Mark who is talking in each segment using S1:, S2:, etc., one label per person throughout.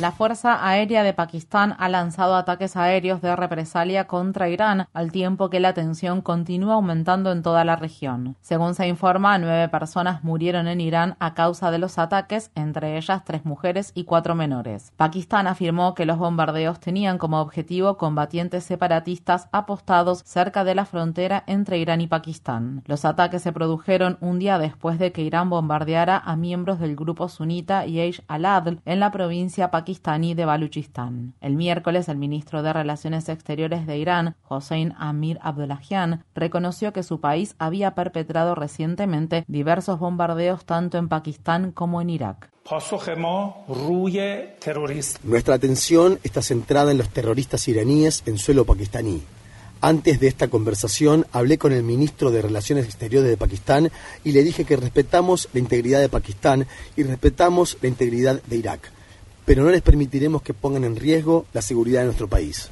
S1: La Fuerza Aérea de Pakistán ha lanzado ataques aéreos de represalia contra Irán, al tiempo que la tensión continúa aumentando en toda la región. Según se informa, nueve personas murieron en Irán a causa de los ataques, entre ellas tres mujeres y cuatro menores. Pakistán afirmó que los bombardeos tenían como objetivo combatientes separatistas apostados cerca de la frontera entre Irán y Pakistán. Los ataques se produjeron un día después de que Irán bombardeara a miembros del grupo sunita Yesh al-Adl en la provincia pakistaní de Baluchistán. El miércoles, el ministro de Relaciones Exteriores de Irán, Hossein Amir Abdullahian, reconoció que su país había perpetrado recientemente diversos bombardeos tanto en Pakistán como en Irak.
S2: Nuestra atención está centrada en los terroristas iraníes en suelo pakistaní. Antes de esta conversación hablé con el ministro de Relaciones Exteriores de Pakistán y le dije que respetamos la integridad de Pakistán y respetamos la integridad de Irak pero no les permitiremos que pongan en riesgo la seguridad de nuestro país.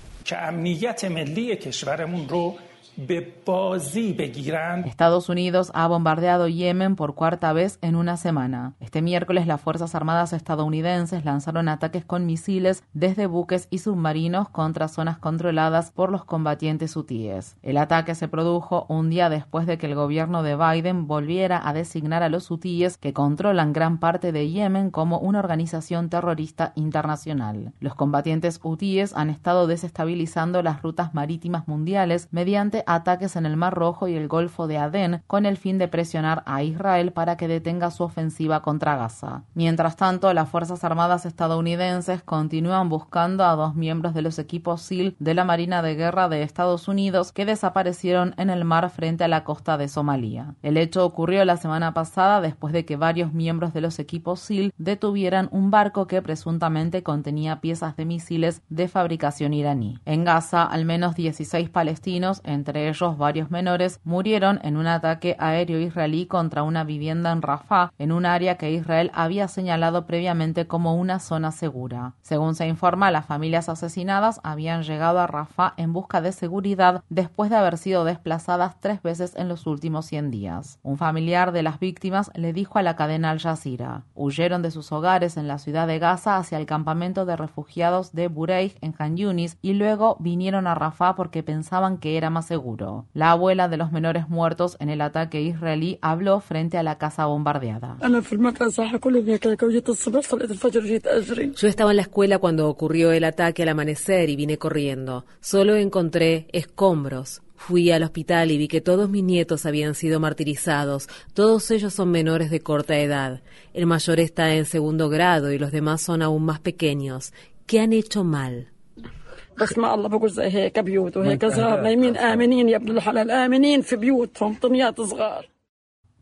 S1: Estados Unidos ha bombardeado Yemen por cuarta vez en una semana. Este miércoles las Fuerzas Armadas estadounidenses lanzaron ataques con misiles desde buques y submarinos contra zonas controladas por los combatientes hutíes. El ataque se produjo un día después de que el gobierno de Biden volviera a designar a los hutíes que controlan gran parte de Yemen como una organización terrorista internacional. Los combatientes hutíes han estado desestabilizando las rutas marítimas mundiales mediante ataques en el Mar Rojo y el Golfo de Adén con el fin de presionar a Israel para que detenga su ofensiva contra Gaza. Mientras tanto, las Fuerzas Armadas estadounidenses continúan buscando a dos miembros de los equipos SEAL de la Marina de Guerra de Estados Unidos que desaparecieron en el mar frente a la costa de Somalia. El hecho ocurrió la semana pasada después de que varios miembros de los equipos SEAL detuvieran un barco que presuntamente contenía piezas de misiles de fabricación iraní. En Gaza, al menos 16 palestinos, entre ellos varios menores, murieron en un ataque aéreo israelí contra una vivienda en Rafah, en un área que Israel había señalado previamente como una zona segura. Según se informa, las familias asesinadas habían llegado a Rafah en busca de seguridad después de haber sido desplazadas tres veces en los últimos 100 días. Un familiar de las víctimas le dijo a la cadena Al Jazeera, huyeron de sus hogares en la ciudad de Gaza hacia el campamento de refugiados de Bureij en Han Yunis y luego vinieron a Rafah porque pensaban que era más seguro. La abuela de los menores muertos en el ataque israelí habló frente a la casa bombardeada.
S3: Yo estaba en la escuela cuando ocurrió el ataque al amanecer y vine corriendo. Solo encontré escombros. Fui al hospital y vi que todos mis nietos habían sido martirizados. Todos ellos son menores de corta edad. El mayor está en segundo grado y los demás son aún más pequeños. ¿Qué han hecho mal?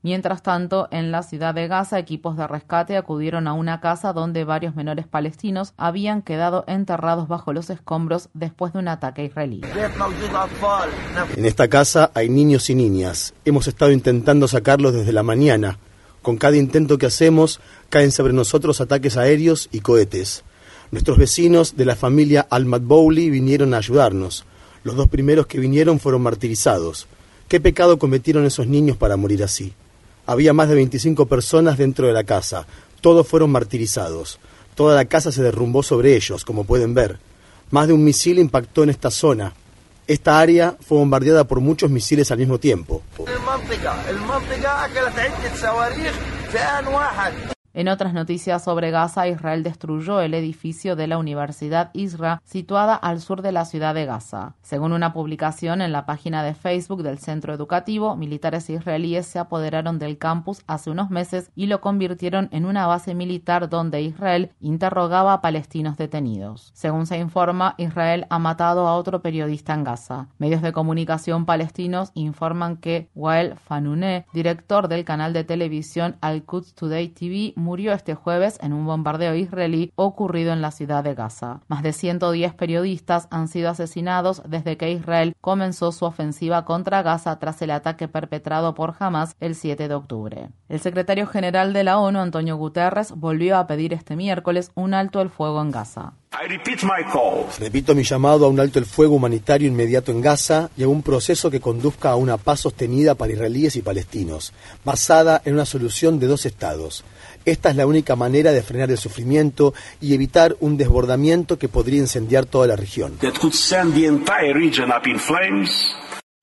S1: Mientras tanto, en la ciudad de Gaza, equipos de rescate acudieron a una casa donde varios menores palestinos habían quedado enterrados bajo los escombros después de un ataque israelí.
S2: En esta casa hay niños y niñas. Hemos estado intentando sacarlos desde la mañana. Con cada intento que hacemos, caen sobre nosotros ataques aéreos y cohetes. Nuestros vecinos de la familia Al-Madbouli vinieron a ayudarnos. Los dos primeros que vinieron fueron martirizados. ¿Qué pecado cometieron esos niños para morir así? Había más de 25 personas dentro de la casa. Todos fueron martirizados. Toda la casa se derrumbó sobre ellos, como pueden ver. Más de un misil impactó en esta zona. Esta área fue bombardeada por muchos misiles al mismo tiempo.
S1: En otras noticias sobre Gaza, Israel destruyó el edificio de la Universidad Isra, situada al sur de la ciudad de Gaza. Según una publicación en la página de Facebook del centro educativo, militares israelíes se apoderaron del campus hace unos meses y lo convirtieron en una base militar donde Israel interrogaba a palestinos detenidos. Según se informa, Israel ha matado a otro periodista en Gaza. Medios de comunicación palestinos informan que Wael Fanune, director del canal de televisión Al-Quds Today TV, murió este jueves en un bombardeo israelí ocurrido en la ciudad de Gaza. Más de 110 periodistas han sido asesinados desde que Israel comenzó su ofensiva contra Gaza tras el ataque perpetrado por Hamas el 7 de octubre. El secretario general de la ONU, Antonio Guterres, volvió a pedir este miércoles un alto el fuego en Gaza.
S2: Repito mi llamado a un alto el fuego humanitario inmediato en Gaza y a un proceso que conduzca a una paz sostenida para israelíes y palestinos, basada en una solución de dos estados. Esta es la única manera de frenar el sufrimiento y evitar un desbordamiento que podría incendiar toda la región.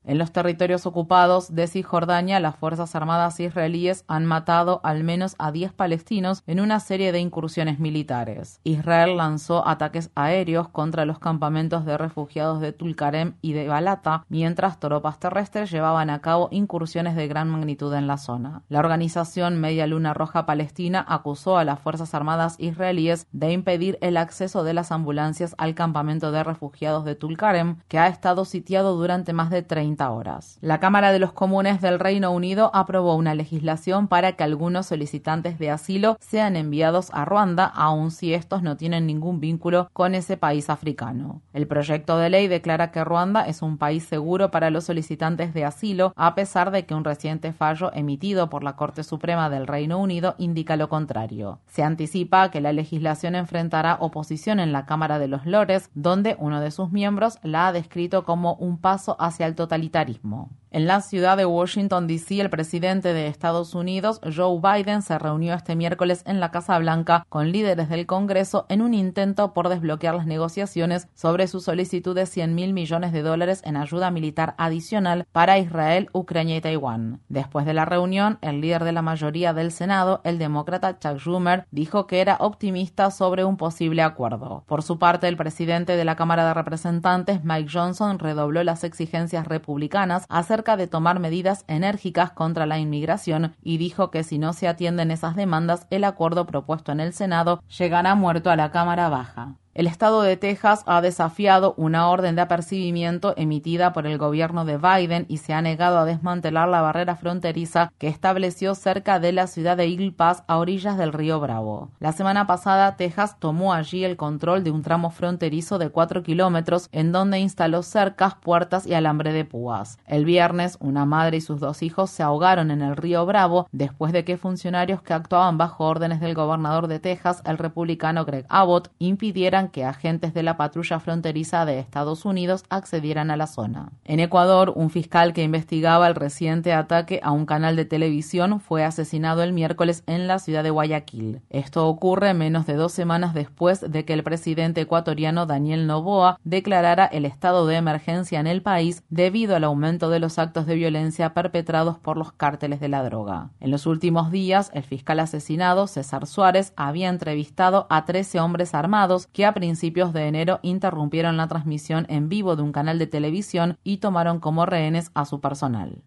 S1: En los territorios ocupados de Cisjordania, las Fuerzas Armadas israelíes han matado al menos a 10 palestinos en una serie de incursiones militares. Israel lanzó ataques aéreos contra los campamentos de refugiados de Tulkarem y de Balata, mientras tropas terrestres llevaban a cabo incursiones de gran magnitud en la zona. La organización Media Luna Roja Palestina acusó a las Fuerzas Armadas israelíes de impedir el acceso de las ambulancias al campamento de refugiados de Tulkarem, que ha estado sitiado durante más de 30 horas. La Cámara de los Comunes del Reino Unido aprobó una legislación para que algunos solicitantes de asilo sean enviados a Ruanda, aun si estos no tienen ningún vínculo con ese país africano. El proyecto de ley declara que Ruanda es un país seguro para los solicitantes de asilo, a pesar de que un reciente fallo emitido por la Corte Suprema del Reino Unido indica lo contrario. Se anticipa que la legislación enfrentará oposición en la Cámara de los Lores, donde uno de sus miembros la ha descrito como un paso hacia el totalitarismo totalitarismo en la ciudad de Washington, D.C., el presidente de Estados Unidos, Joe Biden, se reunió este miércoles en la Casa Blanca con líderes del Congreso en un intento por desbloquear las negociaciones sobre su solicitud de 100 mil millones de dólares en ayuda militar adicional para Israel, Ucrania y Taiwán. Después de la reunión, el líder de la mayoría del Senado, el demócrata Chuck Schumer, dijo que era optimista sobre un posible acuerdo. Por su parte, el presidente de la Cámara de Representantes, Mike Johnson, redobló las exigencias republicanas republicanas de tomar medidas enérgicas contra la inmigración y dijo que si no se atienden esas demandas, el acuerdo propuesto en el Senado llegará muerto a la Cámara Baja. El estado de Texas ha desafiado una orden de apercibimiento emitida por el gobierno de Biden y se ha negado a desmantelar la barrera fronteriza que estableció cerca de la ciudad de Eagle Pass a orillas del río Bravo. La semana pasada, Texas tomó allí el control de un tramo fronterizo de 4 kilómetros en donde instaló cercas, puertas y alambre de púas. El viernes, una madre y sus dos hijos se ahogaron en el río Bravo después de que funcionarios que actuaban bajo órdenes del gobernador de Texas, el republicano Greg Abbott, impidieran que agentes de la patrulla fronteriza de Estados Unidos accedieran a la zona. En Ecuador, un fiscal que investigaba el reciente ataque a un canal de televisión fue asesinado el miércoles en la ciudad de Guayaquil. Esto ocurre menos de dos semanas después de que el presidente ecuatoriano Daniel Noboa declarara el estado de emergencia en el país debido al aumento de los actos de violencia perpetrados por los cárteles de la droga. En los últimos días, el fiscal asesinado, César Suárez, había entrevistado a 13 hombres armados que principios de enero interrumpieron la transmisión en vivo de un canal de televisión y tomaron como rehenes a su personal.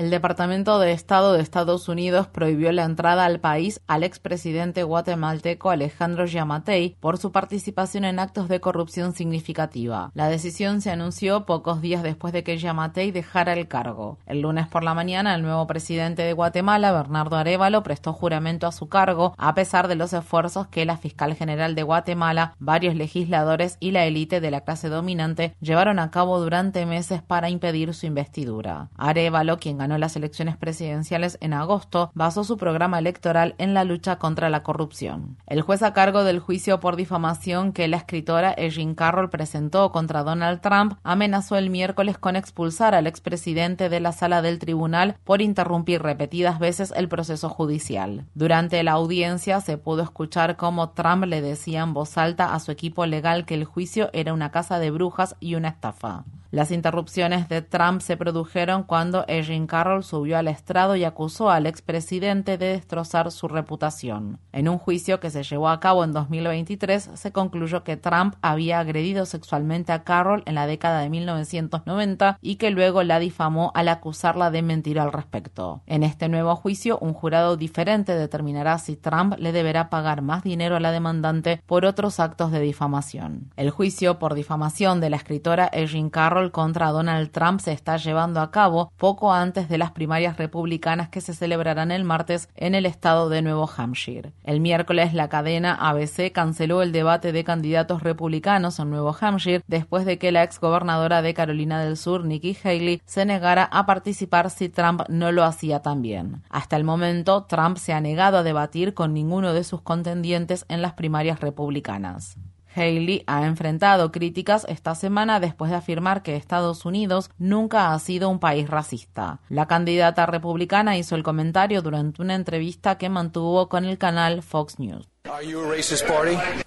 S1: El Departamento de Estado de Estados Unidos prohibió la entrada al país al expresidente guatemalteco Alejandro Yamatei por su participación en actos de corrupción significativa. La decisión se anunció pocos días después de que Yamatei dejara el cargo. El lunes por la mañana, el nuevo presidente de Guatemala, Bernardo Arevalo, prestó juramento a su cargo a pesar de los esfuerzos que la fiscal general de Guatemala, varios legisladores y la élite de la clase dominante llevaron a cabo durante meses para impedir su investidura. Arevalo, quien ganó las elecciones presidenciales en agosto, basó su programa electoral en la lucha contra la corrupción. El juez a cargo del juicio por difamación que la escritora Erin Carroll presentó contra Donald Trump amenazó el miércoles con expulsar al expresidente de la sala del tribunal por interrumpir repetidas veces el proceso judicial. Durante la audiencia se pudo escuchar cómo Trump le decía en voz alta a su equipo legal que el juicio era una casa de brujas y una estafa. Las interrupciones de Trump se produjeron cuando Erin Carroll subió al estrado y acusó al expresidente de destrozar su reputación. En un juicio que se llevó a cabo en 2023, se concluyó que Trump había agredido sexualmente a Carroll en la década de 1990 y que luego la difamó al acusarla de mentir al respecto. En este nuevo juicio, un jurado diferente determinará si Trump le deberá pagar más dinero a la demandante por otros actos de difamación. El juicio por difamación de la escritora Erin Carroll contra Donald Trump se está llevando a cabo poco antes de las primarias republicanas que se celebrarán el martes en el estado de Nuevo Hampshire. El miércoles la cadena ABC canceló el debate de candidatos republicanos en Nuevo Hampshire después de que la exgobernadora de Carolina del Sur, Nikki Haley, se negara a participar si Trump no lo hacía también. Hasta el momento, Trump se ha negado a debatir con ninguno de sus contendientes en las primarias republicanas. Haley ha enfrentado críticas esta semana después de afirmar que Estados Unidos nunca ha sido un país racista. La candidata republicana hizo el comentario durante una entrevista que mantuvo con el canal Fox News.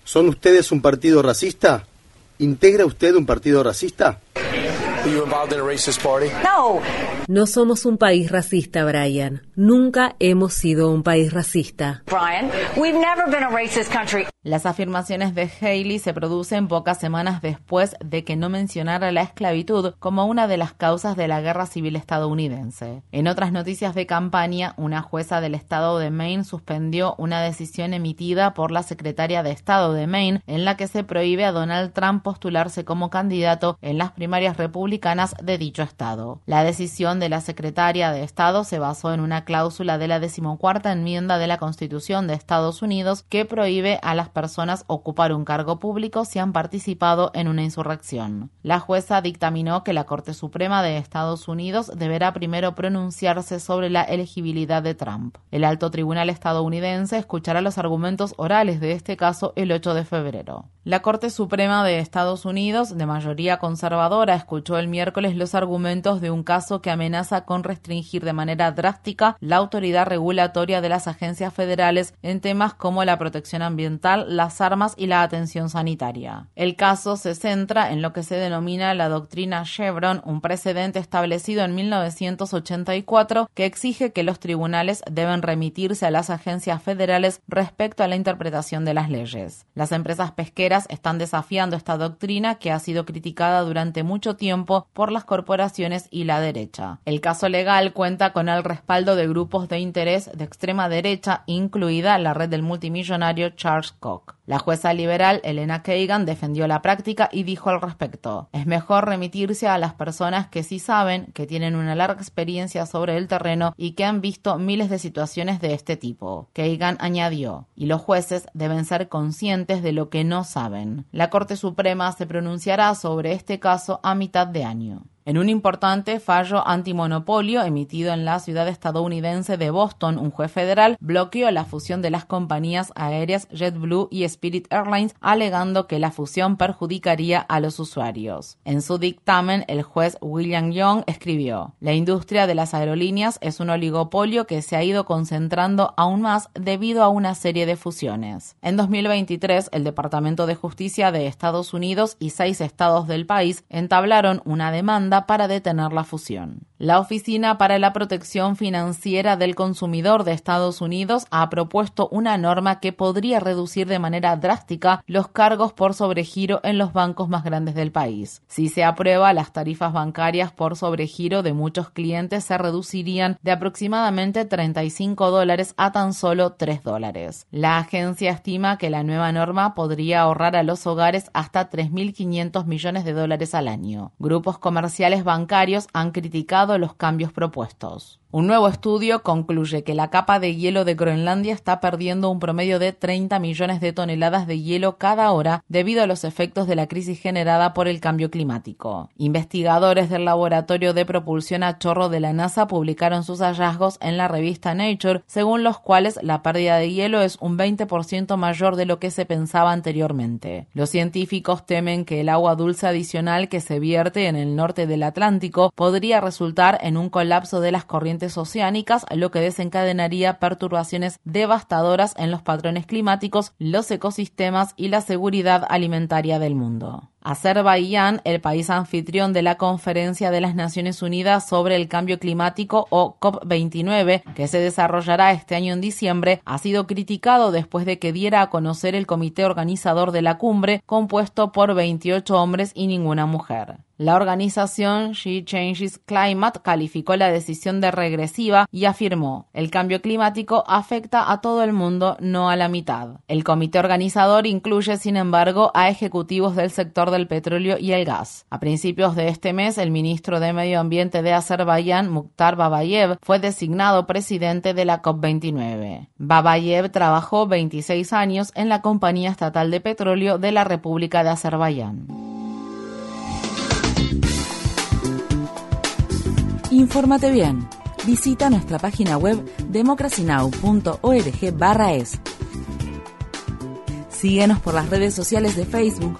S2: ¿Son ustedes un partido racista? ¿Integra usted un partido racista?
S3: No. No somos un país racista, Brian. Nunca hemos sido un país racista.
S4: Brian, we've never been a racist country.
S1: Las afirmaciones de Haley se producen pocas semanas después de que no mencionara la esclavitud como una de las causas de la guerra civil estadounidense. En otras noticias de campaña, una jueza del estado de Maine suspendió una decisión emitida por la secretaria de Estado de Maine en la que se prohíbe a Donald Trump postularse como candidato en las primarias republicanas de dicho estado. La decisión de la secretaria de Estado se basó en una cláusula de la decimocuarta enmienda de la Constitución de Estados Unidos que prohíbe a las personas ocupar un cargo público si han participado en una insurrección. La jueza dictaminó que la Corte Suprema de Estados Unidos deberá primero pronunciarse sobre la elegibilidad de Trump. El alto tribunal estadounidense escuchará los argumentos orales de este caso el 8 de febrero. La Corte Suprema de Estados Unidos, de mayoría conservadora, escuchó el miércoles los argumentos de un caso que amenaza con restringir de manera drástica la autoridad regulatoria de las agencias federales en temas como la protección ambiental, las armas y la atención sanitaria. El caso se centra en lo que se denomina la doctrina Chevron, un precedente establecido en 1984 que exige que los tribunales deben remitirse a las agencias federales respecto a la interpretación de las leyes. Las empresas pesqueras están desafiando esta doctrina que ha sido criticada durante mucho tiempo por las corporaciones y la derecha. El caso legal cuenta con el respaldo de grupos de interés de extrema derecha, incluida la red del multimillonario Charles Koch. La jueza liberal Elena Kagan defendió la práctica y dijo al respecto, es mejor remitirse a las personas que sí saben, que tienen una larga experiencia sobre el terreno y que han visto miles de situaciones de este tipo. Kagan añadió, y los jueces deben ser conscientes de lo que no saben. La Corte Suprema se pronunciará sobre este caso a mitad de año. En un importante fallo antimonopolio emitido en la ciudad estadounidense de Boston, un juez federal bloqueó la fusión de las compañías aéreas JetBlue y Spirit Airlines, alegando que la fusión perjudicaría a los usuarios. En su dictamen, el juez William Young escribió: La industria de las aerolíneas es un oligopolio que se ha ido concentrando aún más debido a una serie de fusiones. En 2023, el Departamento de Justicia de Estados Unidos y seis estados del país entablaron una demanda para detener la fusión. La Oficina para la Protección Financiera del Consumidor de Estados Unidos ha propuesto una norma que podría reducir de manera drástica los cargos por sobregiro en los bancos más grandes del país. Si se aprueba, las tarifas bancarias por sobregiro de muchos clientes se reducirían de aproximadamente 35 dólares a tan solo 3 dólares. La agencia estima que la nueva norma podría ahorrar a los hogares hasta 3.500 millones de dólares al año. Grupos comerciales bancarios han criticado los cambios propuestos. Un nuevo estudio concluye que la capa de hielo de Groenlandia está perdiendo un promedio de 30 millones de toneladas de hielo cada hora debido a los efectos de la crisis generada por el cambio climático. Investigadores del Laboratorio de Propulsión a Chorro de la NASA publicaron sus hallazgos en la revista Nature, según los cuales la pérdida de hielo es un 20% mayor de lo que se pensaba anteriormente. Los científicos temen que el agua dulce adicional que se vierte en el norte del Atlántico podría resultar en un colapso de las oceánicas, lo que desencadenaría perturbaciones devastadoras en los patrones climáticos, los ecosistemas y la seguridad alimentaria del mundo. Azerbaiyán, el país anfitrión de la Conferencia de las Naciones Unidas sobre el Cambio Climático o COP29, que se desarrollará este año en diciembre, ha sido criticado después de que diera a conocer el comité organizador de la cumbre, compuesto por 28 hombres y ninguna mujer. La organización She Changes Climate calificó la decisión de regresiva y afirmó, el cambio climático afecta a todo el mundo, no a la mitad. El comité organizador incluye, sin embargo, a ejecutivos del sector del petróleo y el gas. A principios de este mes, el ministro de Medio Ambiente de Azerbaiyán, Mukhtar Babayev, fue designado presidente de la COP29. Babayev trabajó 26 años en la compañía estatal de petróleo de la República de Azerbaiyán.
S5: Infórmate bien. Visita nuestra página web democracynow.org/es. Síguenos por las redes sociales de Facebook,